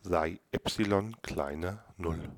sei Epsilon kleiner Null.